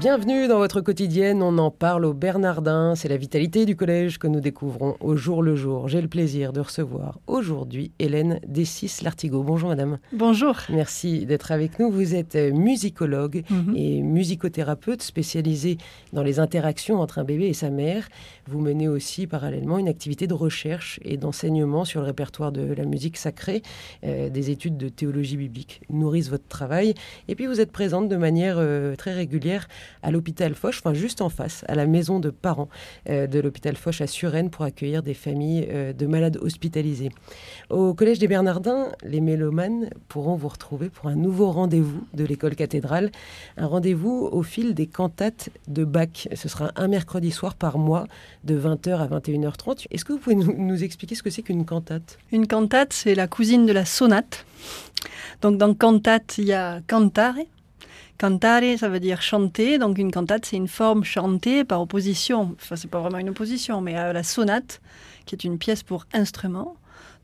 Bienvenue dans votre quotidienne, on en parle au Bernardin, c'est la vitalité du collège que nous découvrons au jour le jour. J'ai le plaisir de recevoir aujourd'hui Hélène Dessis Lartigot. Bonjour madame. Bonjour. Merci d'être avec nous. Vous êtes musicologue Mhm. et musicothérapeute spécialisée dans les interactions entre un bébé et sa mère. Vous menez aussi parallèlement une activité de recherche et d'enseignement sur le répertoire de la musique sacrée. Euh, des études de théologie biblique nourrissent votre travail. Et puis vous êtes présente de manière euh, très régulière à l'hôpital Foch, enfin juste en face, à la maison de parents euh, de l'hôpital Foch à Suresnes pour accueillir des familles euh, de malades hospitalisés. Au Collège des Bernardins, les mélomanes pourront vous retrouver pour un nouveau rendez-vous de l'école cathédrale, un rendez-vous au fil des cantates de Bach. Ce sera un mercredi soir par mois de 20h à 21h30. Est-ce que vous pouvez nous, nous expliquer ce que c'est qu'une cantate? Une cantate, c'est la cousine de la sonate. Donc dans cantate, il y a cantare. Cantare, ça veut dire chanter. Donc une cantate, c'est une forme chantée par opposition. Enfin, c'est pas vraiment une opposition, mais à la sonate, qui est une pièce pour instrument.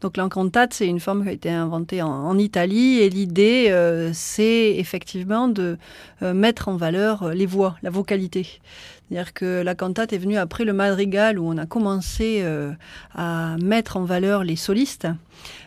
Donc la cantate, c'est une forme qui a été inventée en, Italie et l'idée, euh, c'est effectivement de euh, mettre en valeur euh, les voix, la vocalité. C'est-à-dire que la cantate est venue après le madrigal où on a commencé à mettre en valeur les solistes,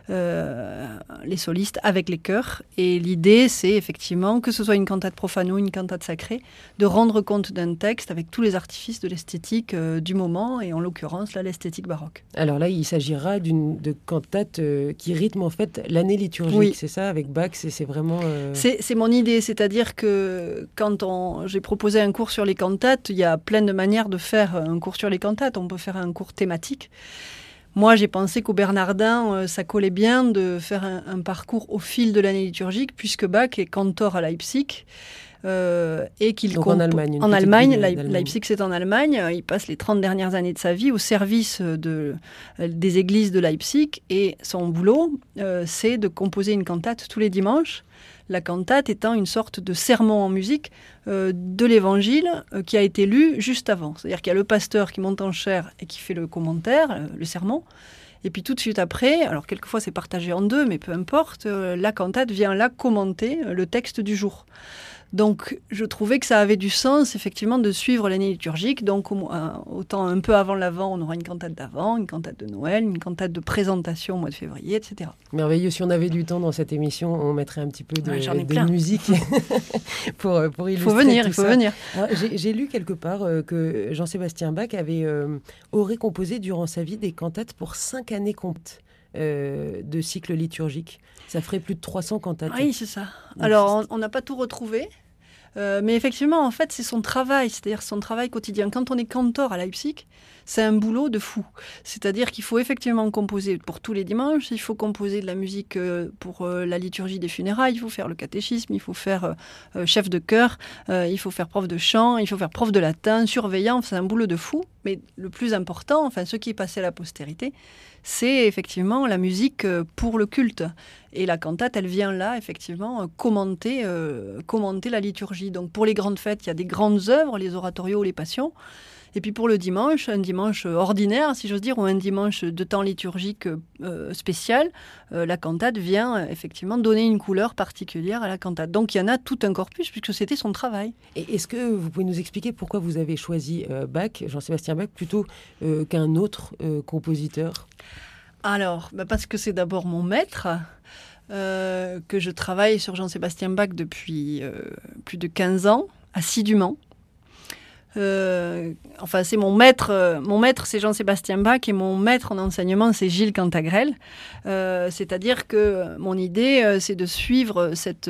les solistes avec les chœurs. Et l'idée, c'est effectivement, que ce soit une cantate profane ou une cantate sacrée, de rendre compte d'un texte avec tous les artifices de l'esthétique euh, du moment, et en l'occurrence, là, l'esthétique baroque. Alors là, il s'agira d'une de cantate euh, qui rythme en fait l'année liturgique, Oui. c'est ça Avec Bach, c'est vraiment... euh, C'est c'est mon idée, c'est-à-dire que quand on- j'ai proposé un cours sur les cantates, il y a plein de manières de faire un cours sur les cantates. On peut faire un cours thématique. Moi, j'ai pensé qu'au Bernardin, euh, ça collait bien de faire un, un parcours au fil de l'année liturgique, puisque Bach est cantor à Leipzig. euh, et qu'il en Allemagne, En Allemagne. Leipzig c'est en Allemagne. Il passe les 30 dernières années de sa vie au service de, euh, des églises de Leipzig et son boulot, euh, c'est de composer une cantate tous les dimanches. La cantate étant une sorte de sermon en musique euh, de l'évangile euh, qui a été lu juste avant. C'est-à-dire qu'il y a le pasteur qui monte en chair et qui fait le commentaire, euh, le sermon. Et puis tout de suite après, alors quelquefois c'est partagé en deux, mais peu importe, la cantate vient là commenter le texte du jour. Donc je trouvais que ça avait du sens effectivement de suivre l'année liturgique. Donc euh, autant un peu avant l'avant, on aura une cantate d'avant, une cantate de Noël, une cantate de présentation au mois de février, etc. Merveilleux. Si on avait du temps dans cette émission, on mettrait un petit peu de, Ouais, musique pour, euh, pour Il illustrer faut venir, il faut ça. venir. J'ai lu quelque part euh, que Jean-Sébastien Bach avait, euh, aurait composé durant sa vie des cantates pour cinq années complètes euh, de cycle liturgique. Ça ferait plus de 300 cantates. Oui, c'est ça. Alors, on- on n'a pas tout retrouvé. euh, mais effectivement, en fait, c'est son travail, c'est-à-dire son travail quotidien. Quand on est cantor à Leipzig, c'est un boulot de fou. C'est-à-dire qu'il faut effectivement composer pour tous les dimanches, il faut composer de la musique euh, pour euh, la liturgie des funérailles, il faut faire le catéchisme, il faut faire euh, chef de chœur, il faut faire prof de chant, il faut faire prof de latin, surveillant, c'est un boulot de fou. Mais le plus important, enfin ce qui est passé à la postérité, c'est effectivement la musique pour le culte. Et la cantate, elle vient là, effectivement, commenter, commenter la liturgie. Donc pour les grandes fêtes, il y a des grandes œuvres, les oratorios, les passions. Et puis pour le dimanche, un dimanche ordinaire, si j'ose dire, ou un dimanche de temps liturgique euh, spécial, euh, la cantate vient euh, effectivement donner une couleur particulière à la cantate. Donc il y en a tout un corpus, puisque c'était son travail. Et est-ce que vous pouvez nous expliquer pourquoi vous avez choisi euh, Bach, Jean-Sébastien Bach, plutôt euh, qu'un autre euh, compositeur? Alors, bah parce que c'est d'abord mon maître, euh, que je travaille sur Jean-Sébastien Bach depuis euh, plus de 15 ans, assidûment. Euh, enfin, c'est mon maître. euh, mon maître, c'est Jean-Sébastien Bach et mon maître en enseignement, c'est Gilles Cantagrel. Euh, C'est-à-dire que mon idée, c'est de suivre cette,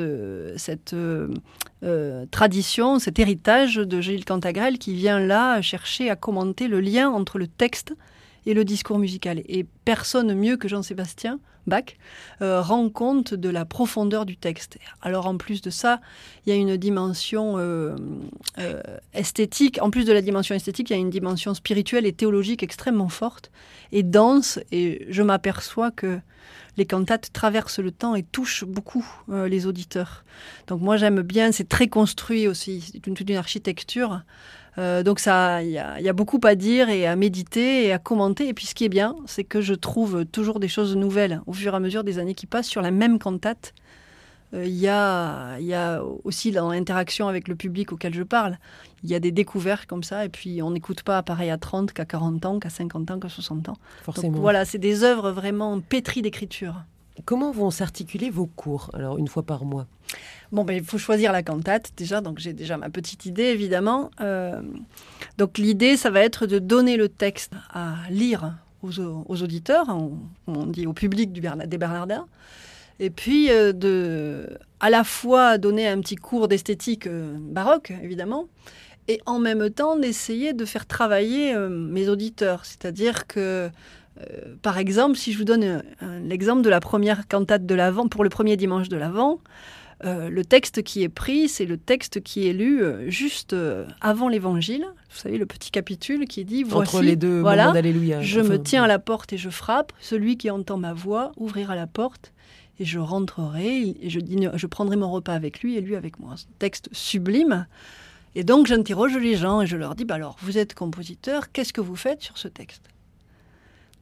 tradition, cet héritage de Gilles Cantagrel qui vient là chercher à commenter le lien entre le texte et le discours musical. Et personne mieux que Jean-Sébastien Bach euh, rend compte de la profondeur du texte. Alors en plus de ça, il y a une dimension euh, euh, esthétique. En plus de la dimension esthétique, il y a une dimension spirituelle et théologique extrêmement forte et dense. Et je m'aperçois que les cantates traversent le temps et touchent beaucoup les auditeurs. Donc moi j'aime bien, c'est très construit aussi, c'est toute une architecture Euh, donc ça, il y, a beaucoup à dire et à méditer et à commenter. Et puis ce qui est bien, c'est que je trouve toujours des choses nouvelles au fur et à mesure des années qui passent sur la même cantate. Euh, il y, a, y a aussi dans l'interaction avec le public auquel je parle, il y a des découvertes comme ça. Et puis on n'écoute pas pareil à 30 qu'à 40 ans, qu'à 50 ans, qu'à 60 ans. Forcément. voilà, c'est des œuvres vraiment pétries d'écriture. Comment vont s'articuler vos cours, alors une fois par mois? Bon, ben, il faut choisir la cantate déjà, donc j'ai déjà ma petite idée évidemment. Euh, donc l'idée, ça va être de donner le texte à lire aux, auditeurs, on, dit au public des Bernardins, et puis euh, de à la fois donner un petit cours d'esthétique euh, baroque évidemment, et en même temps d'essayer de faire travailler mes auditeurs, c'est-à-dire que par exemple, si je vous donne l'exemple de la première cantate de l'Avent, pour le premier dimanche de l'Avent, euh, le texte qui est pris, c'est le texte qui est lu euh, juste euh, avant l'évangile. Vous savez, le petit capitule qui dit Voici, les deux voilà, d'Alléluia. Je me tiens à la porte et je frappe. Celui qui entend ma voix ouvrira la porte et je rentrerai et je, je prendrai mon repas avec lui et lui avec moi. texte sublime. Et donc j'interroge les gens et je leur dis bah alors, vous êtes compositeur, qu'est-ce que vous faites sur ce texte?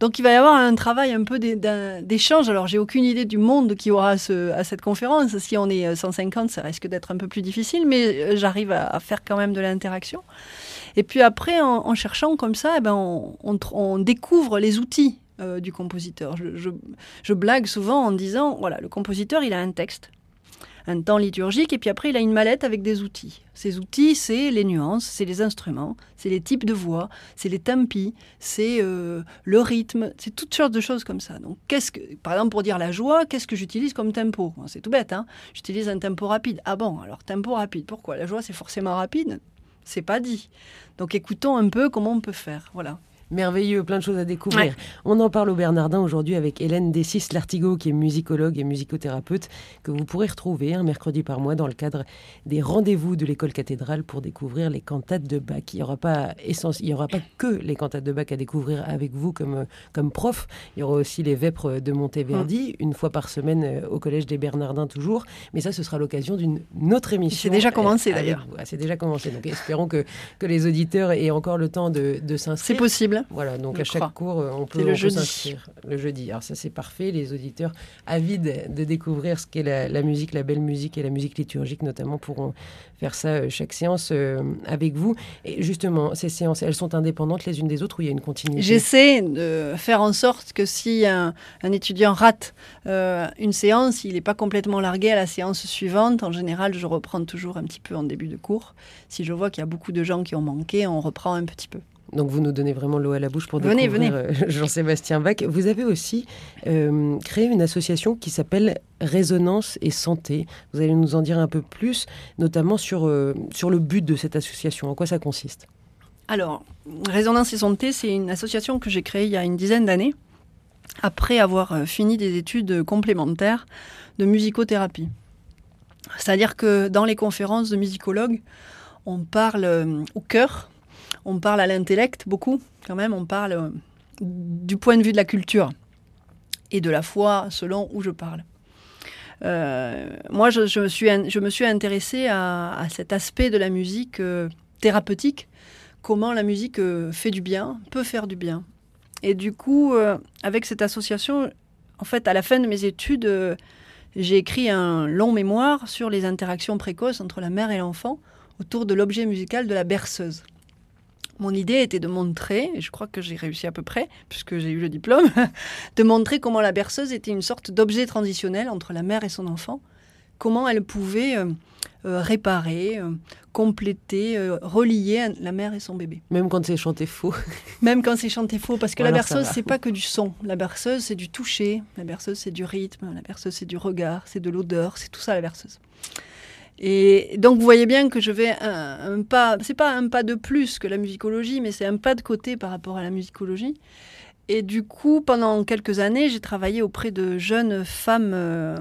Donc il va y avoir un travail un peu d'échange. Alors j'ai aucune idée du monde qui aura à cette conférence. Si on est 150, ça risque d'être un peu plus difficile, mais euh, j'arrive à, faire quand même de l'interaction. Et puis après, en, cherchant comme ça, eh ben on, découvre les outils euh, du compositeur. je, blague souvent en disant, voilà, le compositeur, il a un texte un temps liturgique, et puis après, il a une mallette avec des outils. Ces outils, c'est les nuances, c'est les instruments, c'est les types de voix, c'est les tempi, c'est euh, le rythme, c'est toutes sortes de choses comme ça. Donc, qu'est-ce que, par exemple, pour dire la joie, qu'est-ce que j'utilise comme tempo? C'est tout bête, hein J'utilise un tempo rapide. Ah bon, alors tempo rapide, pourquoi? La joie, c'est forcément rapide? C'est pas dit. Donc, écoutons un peu comment on peut faire. Voilà merveilleux, plein de choses à découvrir. On en parle au Bernardin aujourd'hui avec Hélène Dessis Lartigot, qui est musicologue et musicothérapeute, que vous pourrez retrouver un mercredi par mois dans le cadre des rendez-vous de l'école cathédrale pour découvrir les cantates de Bach. Il n'y aura pas essence, il y aura pas que les cantates de Bach à découvrir avec vous comme comme prof. Il y aura aussi les vêpres de Monteverdi mm. une fois par semaine euh, au collège des Bernardins toujours. Mais ça, ce sera l'occasion d'une autre émission. C'est déjà commencé d'ailleurs. Ah, c'est déjà commencé. Donc espérons que que les auditeurs aient encore le temps de, de s'inscrire. C'est possible. Voilà, donc à chaque cours, euh, on peut, le s'inscrire le jeudi. Alors ça, c'est parfait. Les auditeurs avides de découvrir ce qu'est la, musique, la belle musique et la musique liturgique notamment pourront faire ça euh, chaque séance euh, avec vous. Et justement, ces séances, elles sont indépendantes les unes des autres ou il y a une continuité? J'essaie de faire en sorte que si un, étudiant rate une séance, il n'est pas complètement largué à la séance suivante. En général, je reprends toujours un petit peu en début de cours. Si je vois qu'il y a beaucoup de gens qui ont manqué, on reprend un petit peu. Donc vous nous donnez vraiment l'eau à la bouche pour venez, découvrir euh, Jean-Sébastien Bach. Vous avez aussi euh, créé une association qui s'appelle Résonance et Santé. Vous allez nous en dire un peu plus, notamment sur, euh, sur le but de cette association. En quoi ça consiste? Alors, Résonance et Santé, c'est une association que j'ai créée il y a une dizaine d'années, après avoir fini des études complémentaires de musicothérapie. C'est-à-dire que dans les conférences de musicologues, on parle au cœur on parle à l'intellect beaucoup, quand même, on parle euh, du point de vue de la culture et de la foi selon où je parle. Euh, moi, je, me suis, intéressée à, cet aspect de la musique euh, thérapeutique, comment la musique fait du bien, peut faire du bien. Et du coup, avec cette association, en fait, à la fin de mes études, j'ai écrit un long mémoire sur les interactions précoces entre la mère et l'enfant autour de l'objet musical de la berceuse. Mon idée était de montrer, et je crois que j'ai réussi à peu près, puisque j'ai eu le diplôme, de montrer comment la berceuse était une sorte d'objet transitionnel entre la mère et son enfant, comment elle pouvait euh, euh, réparer, euh, compléter, relier la mère et son bébé. Même quand c'est chanté faux. Même quand c'est chanté faux, parce que la berceuse, c'est pas que du son. La berceuse, c'est du toucher, la berceuse, c'est du rythme, la berceuse, c'est du regard, c'est de l'odeur, c'est tout ça la berceuse. Et donc vous voyez bien que je vais un, pas, c'est pas un pas de plus que la musicologie, mais c'est un pas de côté par rapport à la musicologie. Et du coup, pendant quelques années, j'ai travaillé auprès de jeunes femmes euh,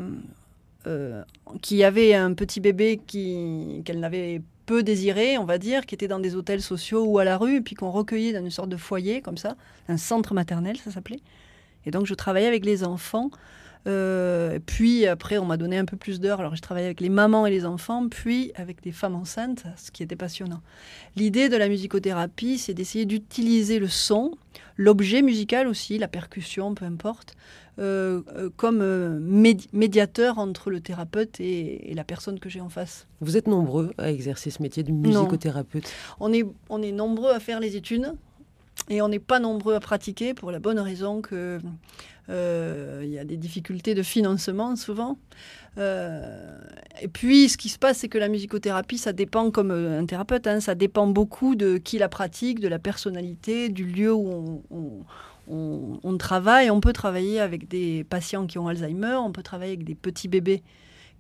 euh, qui avaient un petit bébé qu'elles n'avaient peu désiré, on va dire, qui étaient dans des hôtels sociaux ou à la rue, puis qu'on recueillait dans une sorte de foyer comme ça, un centre maternel, ça s'appelait. Et donc je travaillais avec les enfants Euh, puis après, on m'a donné un peu plus d'heures. Alors, je travaillais avec les mamans et les enfants, puis avec des femmes enceintes, ce qui était passionnant. L'idée de la musicothérapie, c'est d'essayer d'utiliser le son, l'objet musical aussi, la percussion, peu importe, euh, euh, comme médiateur entre le thérapeute et, la personne que j'ai en face. Vous êtes nombreux à exercer ce métier de musicothérapeute on est, on est nombreux à faire les études. Et on n'est pas nombreux à pratiquer pour la bonne raison que euh, il y a des difficultés de financement souvent. Euh, et puis, ce qui se passe, c'est que la musicothérapie, ça dépend, comme euh, un thérapeute, hein, ça dépend beaucoup de qui la pratique, de la personnalité, du lieu où on travaille. On peut travailler avec des patients qui ont Alzheimer, on peut travailler avec des petits bébés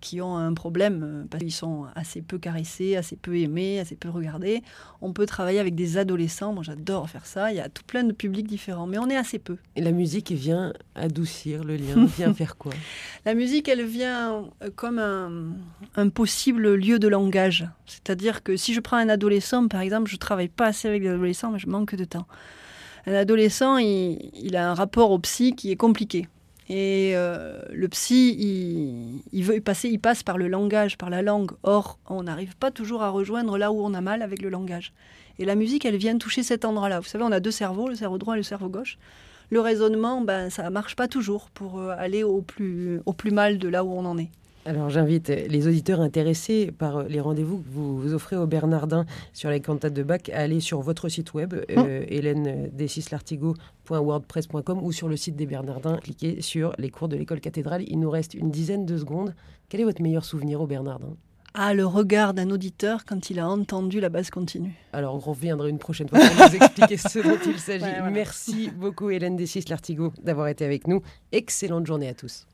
qui ont un problème euh, parce qu'ils sont assez peu caressés, assez peu aimés, assez peu regardés. On peut travailler avec des adolescents. Moi, j'adore faire ça. Il y a tout plein de publics différents, mais on est assez peu. Et la musique vient adoucir le lien, vient faire quoi? La musique, elle vient euh, comme un, possible lieu de langage. C'est-à-dire que si je prends un adolescent, par exemple, je travaille pas assez avec des adolescents, mais je manque de temps. Un adolescent, il a un rapport au psy qui est compliqué. Et euh, le psy, il, veut passer, il passe par le langage, par la langue. Or, on n'arrive pas toujours à rejoindre là où on a mal avec le langage. Et la musique, elle vient toucher cet endroit-là. Vous savez, on a deux cerveaux, le cerveau droit et le cerveau gauche. Le raisonnement, ben, ça marche pas toujours pour euh, aller au plus, au plus mal de là où on en est. Alors j'invite les auditeurs intéressés par les rendez-vous que vous, offrez au Bernardin sur les cantates de Bach à aller sur votre site web, euh, ou sur le site des Bernardins, cliquez sur les cours de l'école cathédrale. Il nous reste une dizaine de secondes. Quel est votre meilleur souvenir au Bernardin? Ah, le regard d'un auditeur quand il a entendu la base continue. Alors, on reviendra une prochaine fois pour nous expliquer ce dont il s'agit. Merci beaucoup, Hélène Dessis-Lartigot, d'avoir été avec nous. Excellente journée à tous.